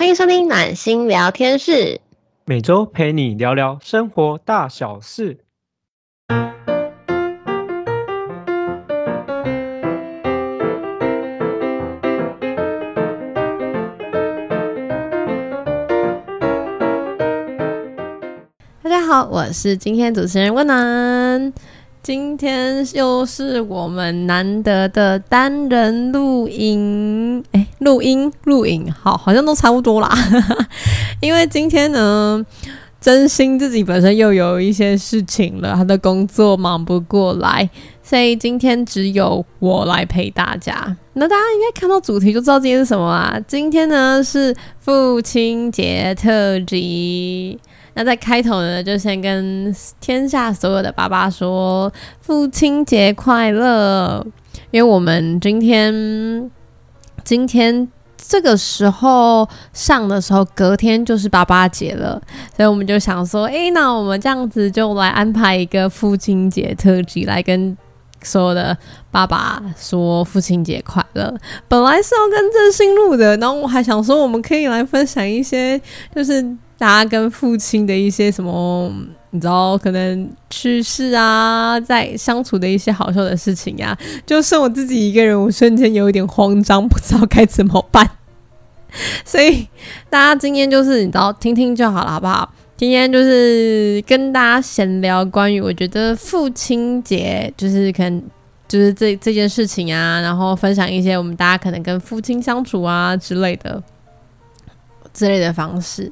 欢迎收听暖心聊天室，每周陪你聊聊生活大小事。大家好，我是今天主持人温暖。今天又是我们难得的单人录音，哎，录音录影，好，好像都差不多啦。因为今天呢，真心自己本身又有一些事情了，他的工作忙不过来，所以今天只有我来陪大家。那大家应该看到主题就知道今天是什么啦。今天呢是父亲节特辑。那在开头呢，就先跟天下所有的爸爸说父亲节快乐，因为我们今天今天这个时候上的时候，隔天就是爸爸节了，所以我们就想说，哎，那我们这样子就来安排一个父亲节特辑，来跟所有的爸爸说父亲节快乐。本来是要跟郑兴录的，然后我还想说，我们可以来分享一些，就是。大家跟父亲的一些什么，你知道，可能去世啊，在相处的一些好笑的事情呀，就剩我自己一个人，我瞬间有一点慌张，不知道该怎么办。所以大家今天就是你知道，听听就好了，好不好？今天就是跟大家闲聊关于我觉得父亲节，就是可能就是这这件事情啊，然后分享一些我们大家可能跟父亲相处啊之类的之类的方式。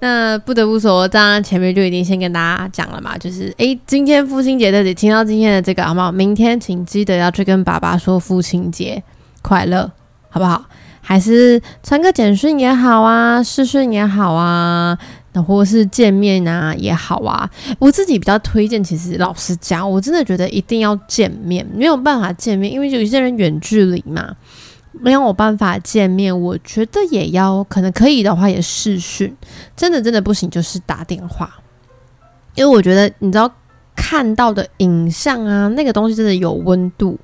那不得不说，当然前面就已经先跟大家讲了嘛，就是诶，今天父亲节的，你听到今天的这个好不好？明天请记得要去跟爸爸说父亲节快乐，好不好？还是传个简讯也好啊，视讯也好啊，那或是见面啊也好啊。我自己比较推荐，其实老实讲，我真的觉得一定要见面，没有办法见面，因为有一些人远距离嘛。没有办法见面，我觉得也要可能可以的话也视讯，真的真的不行就是打电话，因为我觉得你知道看到的影像啊，那个东西真的有温度，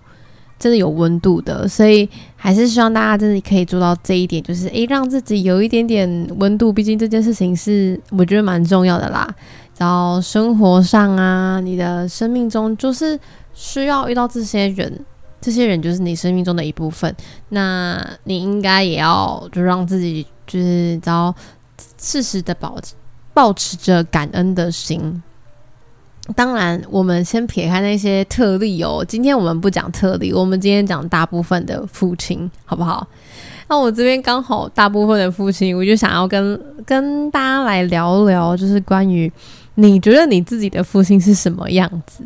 真的有温度的，所以还是希望大家真的可以做到这一点，就是诶，让自己有一点点温度，毕竟这件事情是我觉得蛮重要的啦。然后生活上啊，你的生命中就是需要遇到这些人。这些人就是你生命中的一部分，那你应该也要就让自己就是要适时的保保持着感恩的心。当然，我们先撇开那些特例哦，今天我们不讲特例，我们今天讲大部分的父亲，好不好？那我这边刚好大部分的父亲，我就想要跟跟大家来聊聊，就是关于你觉得你自己的父亲是什么样子。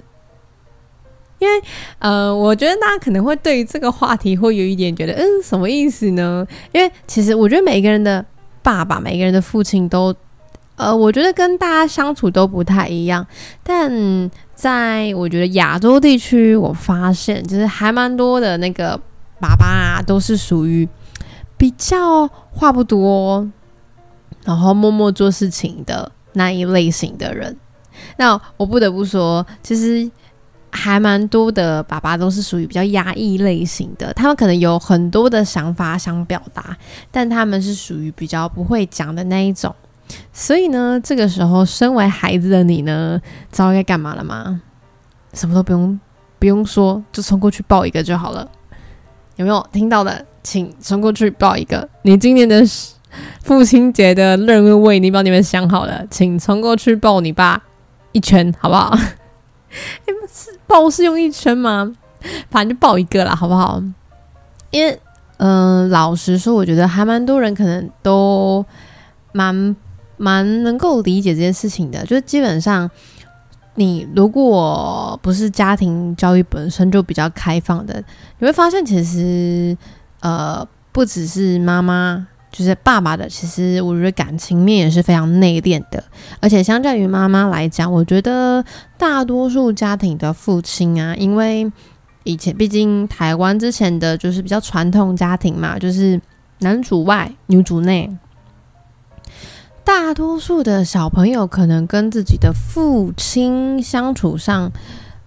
因为，呃，我觉得大家可能会对于这个话题会有一点觉得，嗯，什么意思呢？因为其实我觉得每个人的爸爸，每个人的父亲都，呃，我觉得跟大家相处都不太一样。但在我觉得亚洲地区，我发现就是还蛮多的那个爸爸啊，都是属于比较话不多，然后默默做事情的那一类型的人。那我不得不说，其实。还蛮多的爸爸都是属于比较压抑类型的，他们可能有很多的想法想表达，但他们是属于比较不会讲的那一种。所以呢，这个时候身为孩子的你呢，知道该干嘛了吗？什么都不用不用说，就冲过去抱一个就好了。有没有听到的？请冲过去抱一个。你今年的父亲节的任务为你帮你们想好了，请冲过去抱你爸一圈，好不好？抱是用一圈吗？反正就抱一个啦，好不好？因为，嗯，老实说，我觉得还蛮多人可能都蛮蛮能够理解这件事情的。就是基本上，你如果不是家庭教育本身就比较开放的，你会发现其实，呃，不只是妈妈。就是爸爸的，其实我觉得感情面也是非常内敛的，而且相较于妈妈来讲，我觉得大多数家庭的父亲啊，因为以前毕竟台湾之前的就是比较传统家庭嘛，就是男主外女主内，大多数的小朋友可能跟自己的父亲相处上，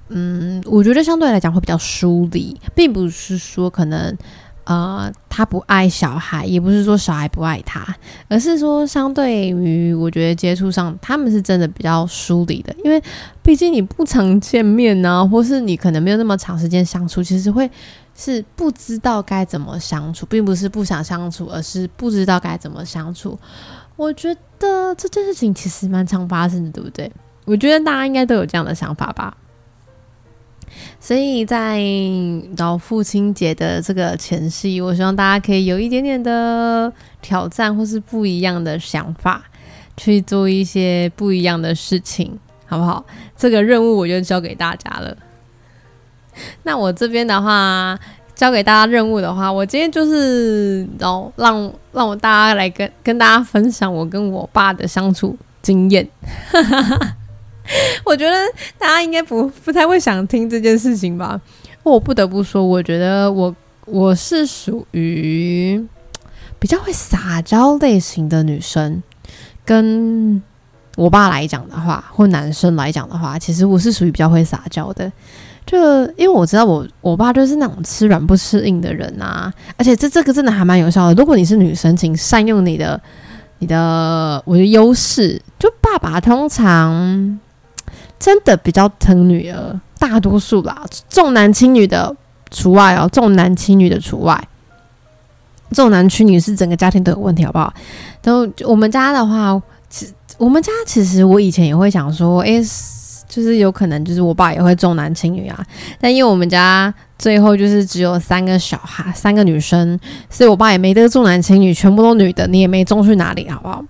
嗯，我觉得相对来讲会比较疏离，并不是说可能。呃，他不爱小孩，也不是说小孩不爱他，而是说相对于我觉得接触上，他们是真的比较疏离的，因为毕竟你不常见面呢，或是你可能没有那么长时间相处，其实会是不知道该怎么相处，并不是不想相处，而是不知道该怎么相处。我觉得这件事情其实蛮常发生的，对不对？我觉得大家应该都有这样的想法吧。所以在到父亲节的这个前夕，我希望大家可以有一点点的挑战，或是不一样的想法，去做一些不一样的事情，好不好？这个任务我就交给大家了。那我这边的话，交给大家任务的话，我今天就是然后让让我大家来跟跟大家分享我跟我爸的相处经验。我觉得大家应该不不太会想听这件事情吧。我不得不说，我觉得我我是属于比较会撒娇类型的女生。跟我爸来讲的话，或男生来讲的话，其实我是属于比较会撒娇的。就因为我知道我我爸就是那种吃软不吃硬的人啊，而且这这个真的还蛮有效的。如果你是女生，请善用你的你的我的优势。就爸爸通常。真的比较疼女儿，大多数啦，重男轻女的除外哦，重男轻女的除外，重男轻女是整个家庭都有问题，好不好？都我们家的话，其我们家其实我以前也会想说，诶，就是有可能就是我爸也会重男轻女啊，但因为我们家最后就是只有三个小孩，三个女生，所以我爸也没得重男轻女，全部都女的，你也没重去哪里，好不好？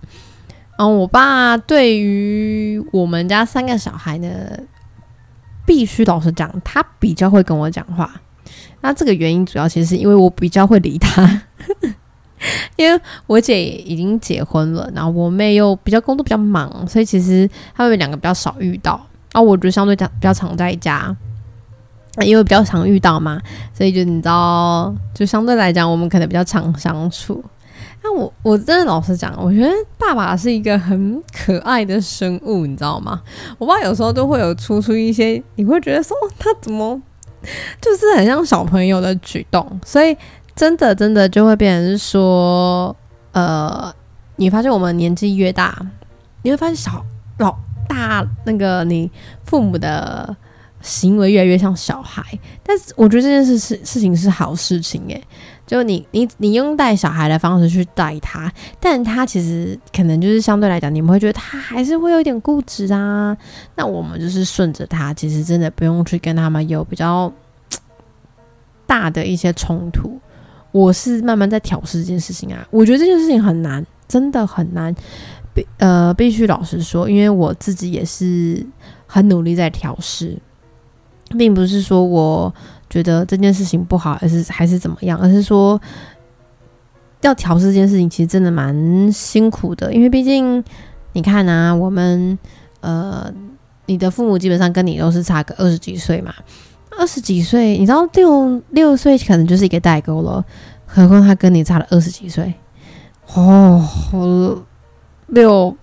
嗯，我爸对于我们家三个小孩呢，必须老实讲，他比较会跟我讲话。那这个原因主要其实是因为我比较会理他，因为我姐已经结婚了，然后我妹又比较工作比较忙，所以其实他们两个比较少遇到。啊，我觉得相对讲比较常在家，因为比较常遇到嘛，所以就你知道，就相对来讲，我们可能比较常相处。那我我真的老实讲，我觉得爸爸是一个很可爱的生物，你知道吗？我爸有时候都会有出出一些，你会觉得说他怎么就是很像小朋友的举动，所以真的真的就会变成是说，呃，你发现我们年纪越大，你会发现小老大那个你父母的行为越来越像小孩，但是我觉得这件事事事情是好事情诶。就你你你用带小孩的方式去带他，但他其实可能就是相对来讲，你们会觉得他还是会有点固执啊。那我们就是顺着他，其实真的不用去跟他们有比较大的一些冲突。我是慢慢在调试这件事情啊，我觉得这件事情很难，真的很难。必呃，必须老实说，因为我自己也是很努力在调试，并不是说我。觉得这件事情不好，还是还是怎么样？而是说要调试这件事情，其实真的蛮辛苦的。因为毕竟你看啊，我们呃，你的父母基本上跟你都是差个二十几岁嘛，二十几岁，你知道六六岁可能就是一个代沟了，何况他跟你差了二十几岁哦，好六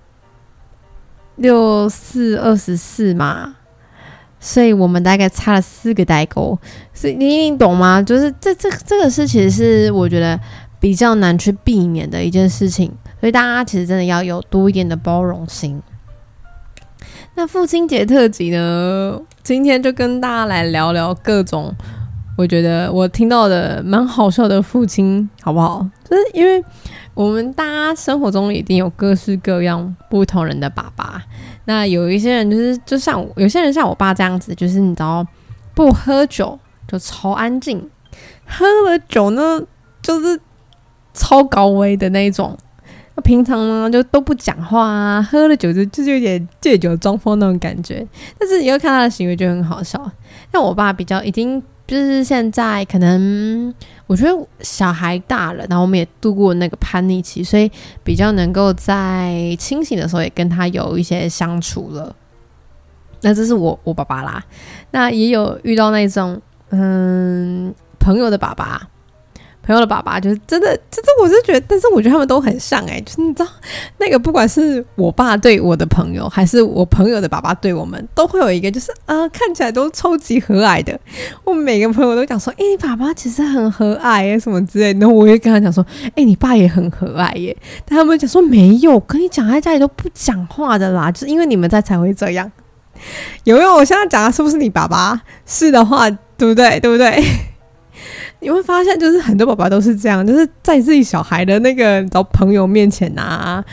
六四二十四嘛。所以我们大概差了四个代沟，所以你懂吗？就是这这这个事其实是我觉得比较难去避免的一件事情，所以大家其实真的要有多一点的包容心。那父亲节特辑呢，今天就跟大家来聊聊各种我觉得我听到的蛮好笑的父亲，好不好？就是因为我们大家生活中一定有各式各样不同人的爸爸。那有一些人就是，就像有些人像我爸这样子，就是你知道，不喝酒就超安静，喝了酒呢就是超高危的那一种。那平常呢就都不讲话啊，喝了酒就就是有点借酒装疯那种感觉。但是你又看他的行为就很好笑。像我爸比较已经就是现在可能。我觉得小孩大了，然后我们也度过那个叛逆期，所以比较能够在清醒的时候也跟他有一些相处了。那这是我我爸爸啦，那也有遇到那种嗯朋友的爸爸，朋友的爸爸，就是真的，真的，我是觉得，但是我觉得他们都很像哎，就是你知道，那个不管是我爸对我的朋友，还是我朋友的爸爸对我们，都会有一个，就是啊，看起来都超级和蔼的。我每个朋友都讲说，哎，你爸爸其实很和蔼，什么之类。然后我也跟他讲说，哎，你爸也很和蔼耶。但他们讲说没有，跟你讲，在家里都不讲话的啦，就是因为你们在才会这样。有没有？我现在讲的是不是你爸爸？是的话，对不对？对不对？你会发现，就是很多爸爸都是这样，就是在自己小孩的那个找朋友面前啊，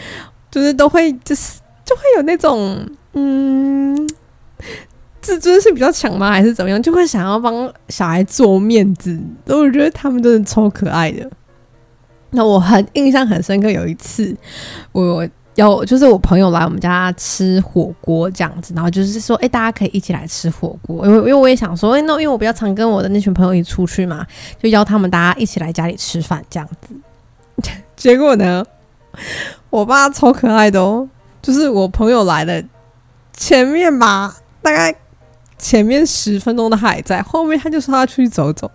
就是都会，就是就会有那种，嗯，自尊心比较强吗？还是怎么样？就会想要帮小孩做面子。我觉得他们真的超可爱的。那我很印象很深刻，有一次我。有，就是我朋友来我们家吃火锅这样子，然后就是说，哎，大家可以一起来吃火锅，因为因为我也想说，哎，那因为我比较常跟我的那群朋友一起出去嘛，就邀他们大家一起来家里吃饭这样子。结果呢，我爸超可爱的哦，就是我朋友来的前面吧，大概前面十分钟他还在，后面他就说他出去走走，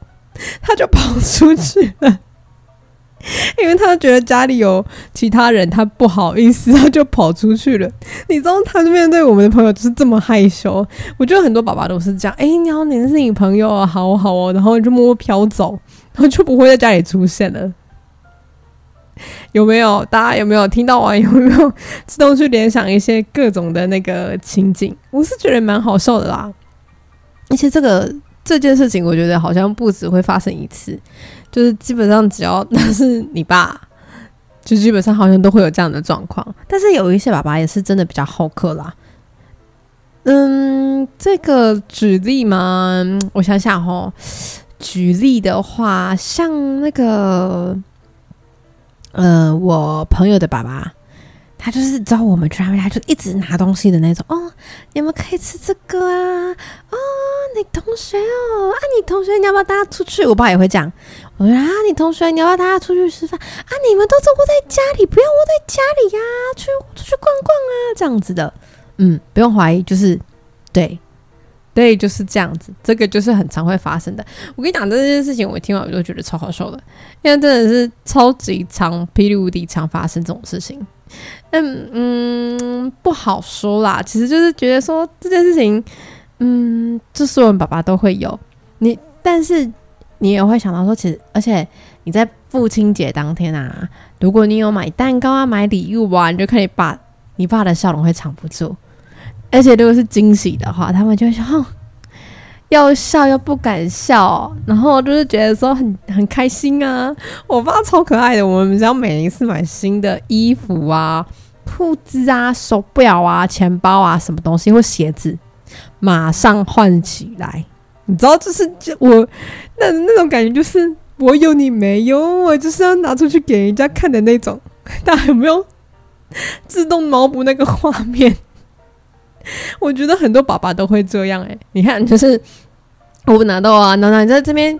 他就跑出去了。因为他觉得家里有其他人，他不好意思，他就跑出去了。你知道，他面对我们的朋友就是这么害羞。我觉得很多爸爸都是这样。哎，你好，你是你朋友啊，好好哦，然后就默默飘走，然后就不会在家里出现了。有没有？大家有没有听到啊？有没有自动去联想一些各种的那个情景？我是觉得蛮好笑的啦。而且这个这件事情，我觉得好像不止会发生一次。就是基本上只要那是你爸，就基本上好像都会有这样的状况。但是有一些爸爸也是真的比较好客啦。嗯，这个举例嘛，我想想哦，举例的话，像那个，呃，我朋友的爸爸。他就是找我们去他们家，就一直拿东西的那种哦。你们可以吃这个啊？哦，你同学哦，啊，你同学你要不要带他出去？我爸也会讲，我说啊，你同学你要不要带他出去吃饭？啊，你们都是窝在家里，不要窝在家里呀，去出去逛逛啊，这样子的。嗯，不用怀疑，就是对，对，就是这样子。这个就是很常会发生的。我跟你讲这件事情，我听完我就觉得超好笑的，因为真的是超级常、霹雳无敌常发生这种事情。嗯嗯，不好说啦。其实就是觉得说这件事情，嗯，这所有爸爸都会有你，但是你也会想到说，其实而且你在父亲节当天啊，如果你有买蛋糕啊、买礼物啊，你就可以把你爸的笑容会藏不住。而且如果是惊喜的话，他们就会说。要笑又不敢笑，然后就是觉得说很很开心啊！我爸超可爱的，我们只要每一次买新的衣服啊、裤子啊、手表啊、钱包啊什么东西或鞋子，马上换起来。你知道，就是就我那那种感觉，就是我有你没有，我就是要拿出去给人家看的那种。大家有没有自动脑补那个画面？我觉得很多爸爸都会这样哎，你看，就是我拿到啊，奶奶在这边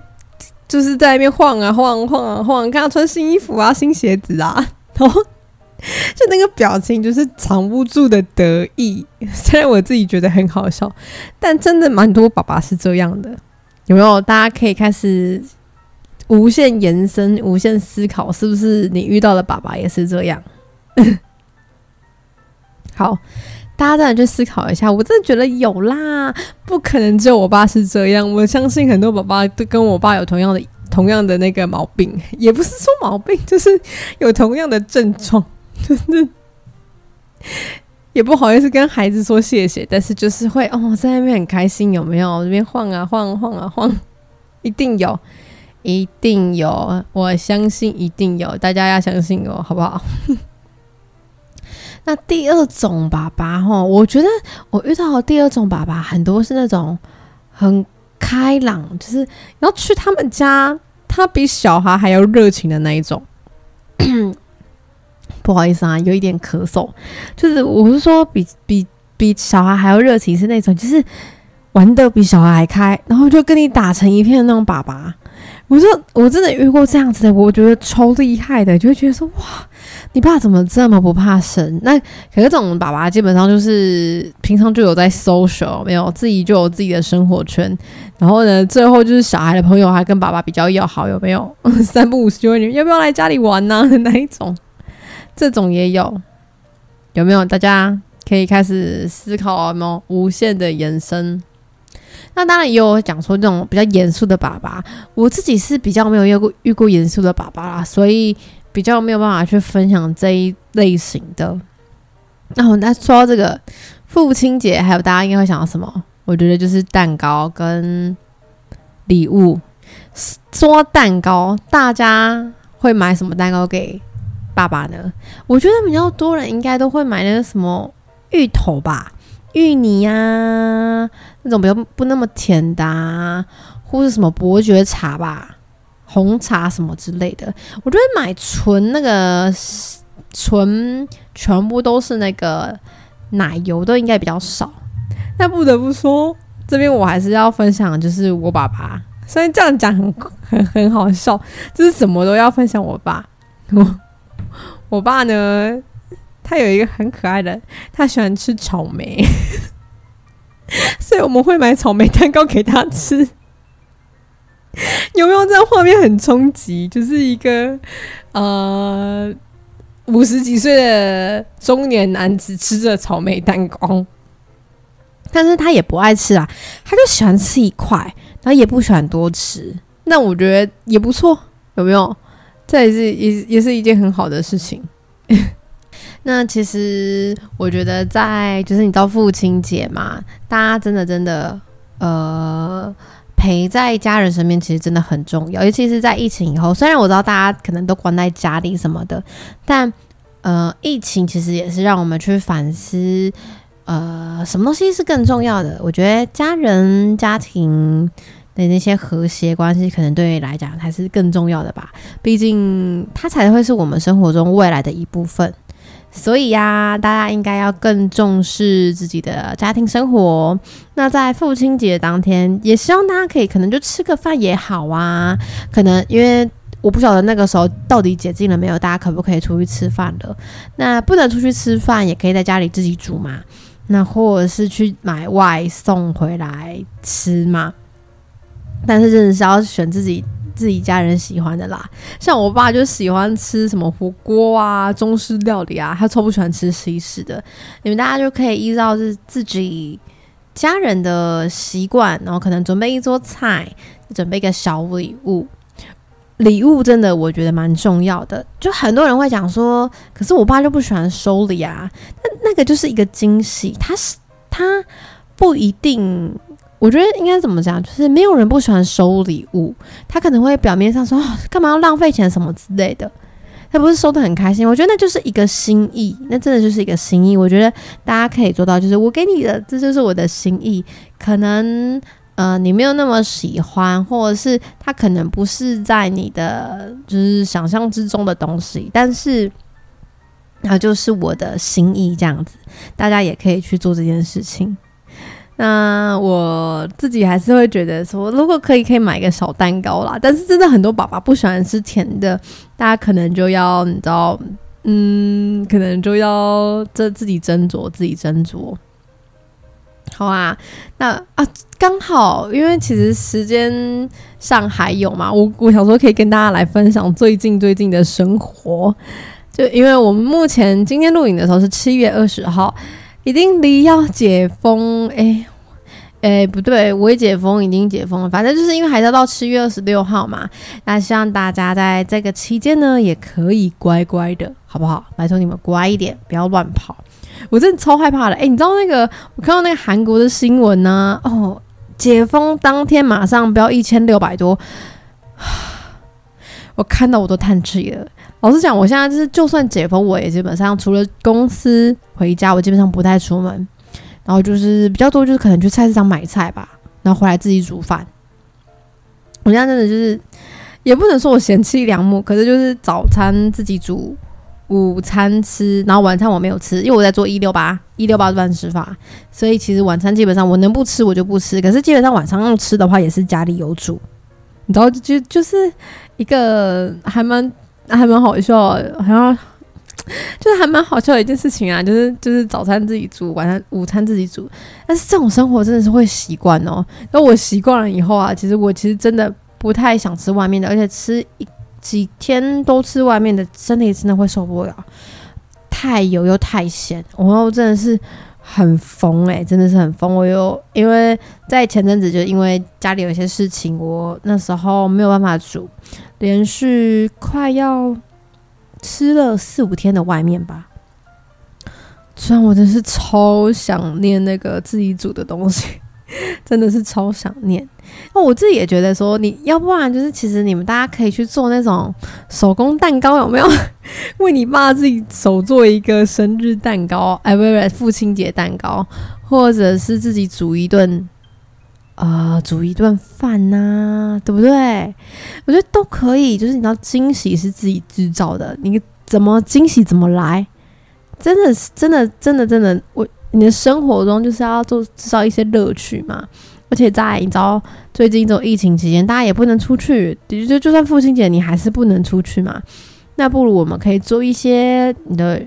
就是在那边晃啊晃晃啊晃，看他穿新衣服啊、新鞋子啊，然后就那个表情就是藏不住的得意。虽然我自己觉得很好笑，但真的蛮多爸爸是这样的，有没有？大家可以开始无限延伸、无限思考，是不是你遇到的爸爸也是这样？好。大家真的去思考一下，我真的觉得有啦，不可能只有我爸是这样。我相信很多爸爸都跟我爸有同样的、同样的那个毛病，也不是说毛病，就是有同样的症状，就 是也不好意思跟孩子说谢谢，但是就是会哦，在那边很开心，有没有？这边晃啊晃晃啊晃，一定有，一定有，我相信一定有，大家要相信我，好不好？那第二种爸爸哈，我觉得我遇到的第二种爸爸很多是那种很开朗，就是要去他们家，他比小孩还要热情的那一种。不好意思啊，有一点咳嗽，就是我是说比比比小孩还要热情，是那种就是玩的比小孩还开，然后就跟你打成一片的那种爸爸。我说我真的遇过这样子的，我觉得超厉害的，就会觉得说哇，你爸怎么这么不怕生？那可是这种爸爸基本上就是平常就有在 social，没有自己就有自己的生活圈，然后呢，最后就是小孩的朋友还跟爸爸比较要好，有没有？三不五时就问你要不要来家里玩呢？哪一种？这种也有，有没有？大家可以开始思考有没有无限的延伸。那当然也有讲说这种比较严肃的爸爸，我自己是比较没有遇过遇过严肃的爸爸啦，所以比较没有办法去分享这一类型的。那我们再说到这个父亲节，还有大家应该会想到什么？我觉得就是蛋糕跟礼物。说蛋糕，大家会买什么蛋糕给爸爸呢？我觉得比较多人应该都会买那个什么芋头吧。芋泥呀，那种比较不那么甜的，啊，或是什么伯爵茶吧，红茶什么之类的。我觉得买纯那个纯全部都是那个奶油都应该比较少。但不得不说，这边我还是要分享，就是我爸爸。虽然这样讲很很很好笑，就是什么都要分享我爸。我我爸呢？他有一个很可爱的，他喜欢吃草莓，所以我们会买草莓蛋糕给他吃。有没有这样画面很冲击？就是一个呃五十几岁的中年男子吃着草莓蛋糕，但是他也不爱吃啊，他就喜欢吃一块，然后也不喜欢多吃。那我觉得也不错，有没有？这也是也也是一件很好的事情。那其实我觉得，在就是你知道父亲节嘛，大家真的真的呃陪在家人身边，其实真的很重要。尤其是在疫情以后，虽然我知道大家可能都关在家里什么的，但呃，疫情其实也是让我们去反思，呃，什么东西是更重要的？我觉得家人、家庭的那些和谐关系，可能对你来讲才是更重要的吧。毕竟它才会是我们生活中未来的一部分。所以呀，大家应该要更重视自己的家庭生活。那在父亲节当天，也希望大家可以可能就吃个饭也好啊。可能因为我不晓得那个时候到底解禁了没有，大家可不可以出去吃饭了？那不能出去吃饭，也可以在家里自己煮嘛。那或者是去买外送回来吃嘛。但是真的是要选自己。自己家人喜欢的啦，像我爸就喜欢吃什么火锅啊、中式料理啊，他超不喜欢吃西式的。你们大家就可以依照是自己家人的习惯，然后可能准备一桌菜，准备一个小礼物。礼物真的我觉得蛮重要的，就很多人会讲说，可是我爸就不喜欢收礼啊。那那个就是一个惊喜，他是他不一定。我觉得应该怎么讲，就是没有人不喜欢收礼物，他可能会表面上说干嘛要浪费钱什么之类的，他不是收的很开心。我觉得那就是一个心意，那真的就是一个心意。我觉得大家可以做到，就是我给你的，这就是我的心意。可能呃你没有那么喜欢，或者是他可能不是在你的就是想象之中的东西，但是那就是我的心意这样子。大家也可以去做这件事情。那我自己还是会觉得说，如果可以，可以买个小蛋糕啦。但是真的很多爸爸不喜欢吃甜的，大家可能就要你知道，嗯，可能就要这自己斟酌，自己斟酌。好啊，那啊，刚好，因为其实时间上还有嘛，我我想说可以跟大家来分享最近最近的生活。就因为我们目前今天录影的时候是七月二十号。已经离要解封，哎，哎，不对，未解封已经解封了。反正就是因为还要到七月二十六号嘛。那希望大家在这个期间呢，也可以乖乖的，好不好？拜托你们乖一点，不要乱跑。我真的超害怕的。哎，你知道那个我看到那个韩国的新闻呢？哦，解封当天马上飙一千六百多，我看到我都叹气了。老实讲，我现在就是，就算解封，我也基本上除了公司回家，我基本上不太出门。然后就是比较多，就是可能去菜市场买菜吧，然后回来自己煮饭。我现在真的就是，也不能说我贤妻良母，可是就是早餐自己煮，午餐吃，然后晚餐我没有吃，因为我在做一六八一六八断食法，所以其实晚餐基本上我能不吃我就不吃。可是基本上晚上要吃的话，也是家里有煮，你知道，就就是一个还蛮。还蛮好笑，好像就是还蛮好笑的一件事情啊，就是就是早餐自己煮，晚上午餐自己煮，但是这种生活真的是会习惯哦。那我习惯了以后啊，其实我其实真的不太想吃外面的，而且吃一几天都吃外面的，身体真的会受不了，太油又太咸，我真的是很疯诶，真的是很疯。我又因为在前阵子就因为家里有一些事情，我那时候没有办法煮，连续快要。吃了四五天的外面吧，虽然我真是超想念那个自己煮的东西，真的是超想念。那我自己也觉得说，你要不然就是其实你们大家可以去做那种手工蛋糕，有没有？为你爸自己手做一个生日蛋糕，哎，不是父亲节蛋糕，或者是自己煮一顿。呃，煮一顿饭呐，对不对？我觉得都可以。就是你知道，惊喜是自己制造的，你怎么惊喜怎么来。真的是，真的，真的，真的，我你的生活中就是要做制造一些乐趣嘛。而且在你知道，最近这种疫情期间，大家也不能出去，就就算父亲节，你还是不能出去嘛。那不如我们可以做一些你的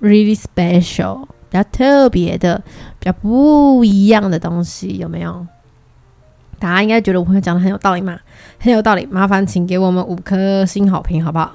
really special、比较特别的、比较不一样的东西，有没有？大家应该觉得我朋友讲的很有道理嘛？很有道理，麻烦请给我们五颗星好评，好不好？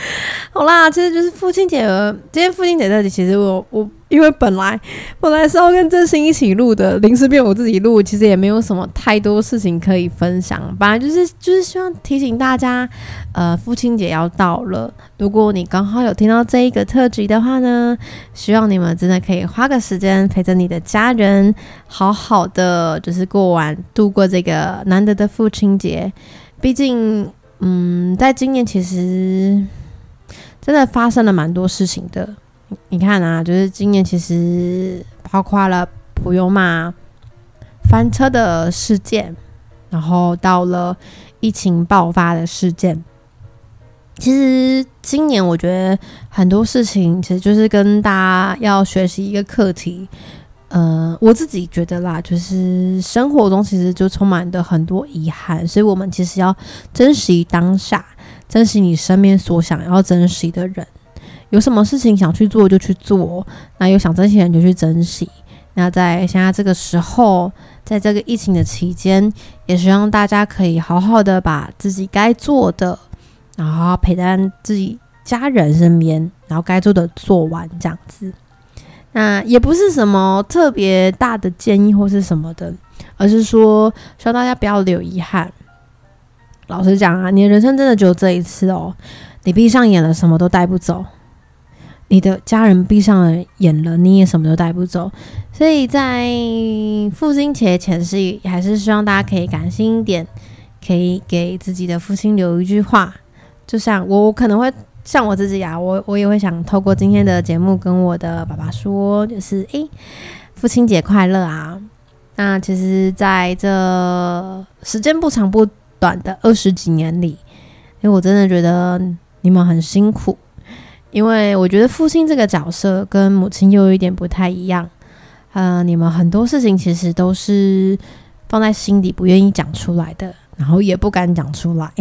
好啦，其实就是父亲节。今天父亲节这里，其实我我因为本来本来是要跟真心一起录的，临时变我自己录，其实也没有什么太多事情可以分享。本来就是就是希望提醒大家，呃，父亲节要到了。如果你刚好有听到这一个特辑的话呢，希望你们真的可以花个时间陪着你的家人，好好的就是过完度过这个难得的父亲节。毕竟，嗯，在今年其实。真的发生了蛮多事情的，你看啊，就是今年其实包括了普悠玛翻车的事件，然后到了疫情爆发的事件。其实今年我觉得很多事情其实就是跟大家要学习一个课题。呃，我自己觉得啦，就是生活中其实就充满的很多遗憾，所以我们其实要珍惜当下。珍惜你身边所想要珍惜的人，有什么事情想去做就去做，那有想珍惜的人就去珍惜。那在现在这个时候，在这个疫情的期间，也希望大家可以好好的把自己该做的，然后陪在自己家人身边，然后该做的做完这样子。那也不是什么特别大的建议或是什么的，而是说希望大家不要留遗憾。老实讲啊，你的人生真的只有这一次哦。你闭上眼了，什么都带不走；你的家人闭上了眼了，你也什么都带不走。所以在父亲节前夕，还是希望大家可以感性一点，可以给自己的父亲留一句话。就像我可能会像我自己啊，我我也会想透过今天的节目跟我的爸爸说，就是诶，父亲节快乐啊！那其实在这时间不长不。短的二十几年里，因为我真的觉得你们很辛苦，因为我觉得父亲这个角色跟母亲又有一点不太一样。呃，你们很多事情其实都是放在心底不愿意讲出来的，然后也不敢讲出来。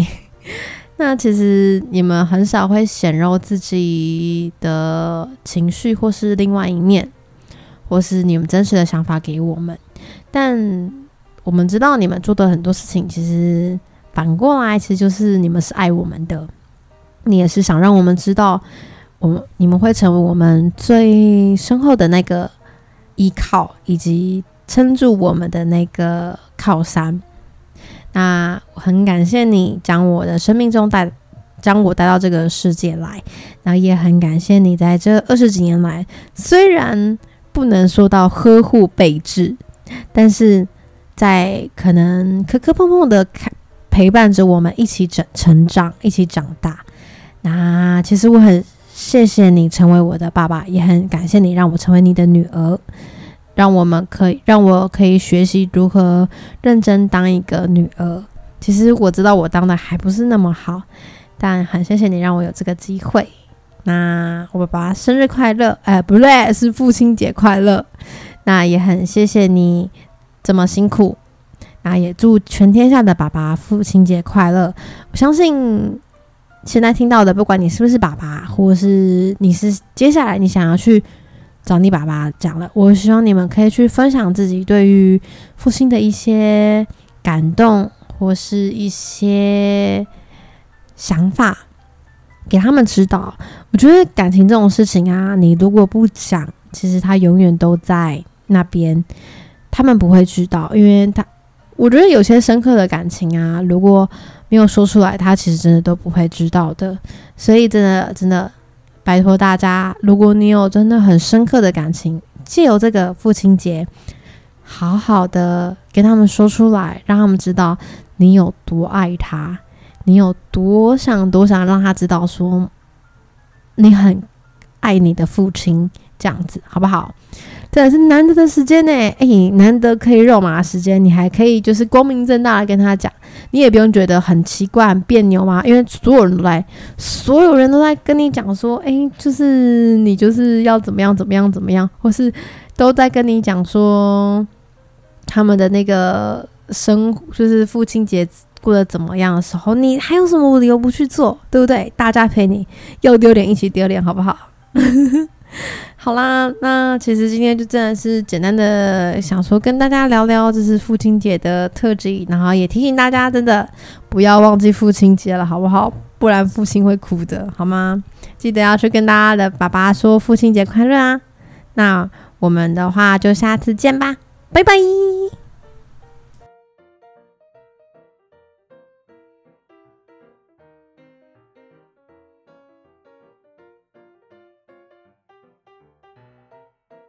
那其实你们很少会显露自己的情绪，或是另外一面，或是你们真实的想法给我们。但我们知道你们做的很多事情，其实。反过来，其实就是你们是爱我们的，你也是想让我们知道，我们你们会成为我们最深厚的那个依靠，以及撑住我们的那个靠山。那很感谢你将我的生命中带，将我带到这个世界来，然后也很感谢你在这二十几年来，虽然不能说到呵护备至，但是在可能磕磕碰碰的看。陪伴着我们一起成成长，一起长大。那其实我很谢谢你成为我的爸爸，也很感谢你让我成为你的女儿，让我们可以让我可以学习如何认真当一个女儿。其实我知道我当的还不是那么好，但很谢谢你让我有这个机会。那我爸爸生日快乐！哎，不对，是父亲节快乐。那也很谢谢你这么辛苦。那也祝全天下的爸爸父亲节快乐！我相信现在听到的，不管你是不是爸爸，或是你是接下来你想要去找你爸爸讲了，我希望你们可以去分享自己对于父亲的一些感动，或是一些想法，给他们知道。我觉得感情这种事情啊，你如果不讲，其实他永远都在那边，他们不会知道，因为他。我觉得有些深刻的感情啊，如果没有说出来，他其实真的都不会知道的。所以真的真的，拜托大家，如果你有真的很深刻的感情，借由这个父亲节，好好的跟他们说出来，让他们知道你有多爱他，你有多想多想让他知道，说你很爱你的父亲，这样子好不好？真的是难得的时间呢，哎，难得可以肉麻的时间，你还可以就是光明正大的跟他讲，你也不用觉得很奇怪、很别扭嘛，因为所有人都在，所有人都在跟你讲说，哎，就是你就是要怎么样怎么样怎么样，或是都在跟你讲说他们的那个生，就是父亲节过得怎么样的时候，你还有什么理由不去做，对不对？大家陪你又丢脸，一起丢脸，好不好？好啦，那其实今天就真的是简单的想说跟大家聊聊，这是父亲节的特辑，然后也提醒大家，真的不要忘记父亲节了，好不好？不然父亲会哭的，好吗？记得要去跟大家的爸爸说父亲节快乐啊！那我们的话就下次见吧，拜拜。